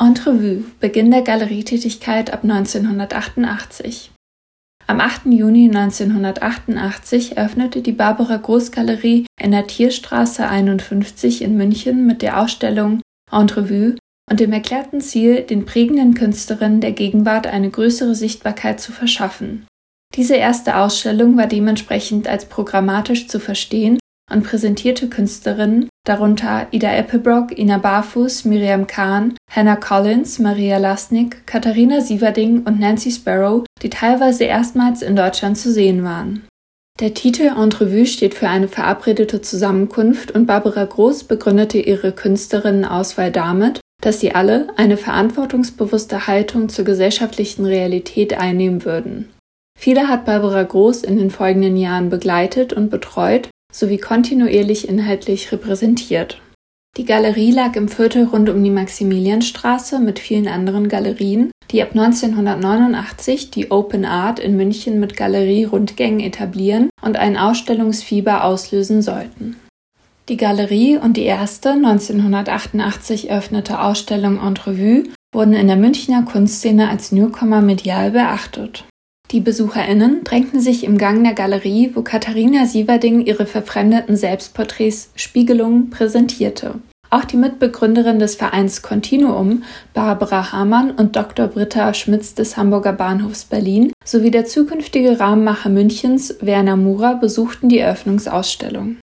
Entrevue Beginn der Galerietätigkeit ab 1988 Am 8. Juni 1988 eröffnete die Barbara Groß Galerie in der Tierstraße 51 in München mit der Ausstellung Entrevue und dem erklärten Ziel, den prägenden Künstlerinnen der Gegenwart eine größere Sichtbarkeit zu verschaffen. Diese erste Ausstellung war dementsprechend als programmatisch zu verstehen und präsentierte Künstlerinnen, darunter Ida Eppelbrock, Ina Barfuß, Miriam Kahn, Hannah Collins, Maria Lasnik, Katharina Sieverding und Nancy Sparrow, die teilweise erstmals in Deutschland zu sehen waren. Der Titel Entrevue steht für eine verabredete Zusammenkunft und Barbara Groß begründete ihre Künstlerinnenauswahl damit, dass sie alle eine verantwortungsbewusste Haltung zur gesellschaftlichen Realität einnehmen würden. Viele hat Barbara Groß in den folgenden Jahren begleitet und betreut sowie kontinuierlich inhaltlich repräsentiert. Die Galerie lag im Viertel rund um die Maximilianstraße mit vielen anderen Galerien, die ab 1989 die Open Art in München mit Galerie-Rundgängen etablieren und ein Ausstellungsfieber auslösen sollten. Die Galerie und die erste 1988 eröffnete Ausstellung Entrevue wurden in der Münchner Kunstszene als Newcomer medial beachtet. Die BesucherInnen drängten sich im Gang der Galerie, wo Katharina Sieverding ihre verfremdeten Selbstporträts Spiegelungen präsentierte. Auch die Mitbegründerin des Vereins Continuum, Barbara Hamann und Dr. Britta Schmitz des Hamburger Bahnhofs Berlin sowie der zukünftige Rahmenmacher Münchens, Werner Murer, besuchten die Eröffnungsausstellung.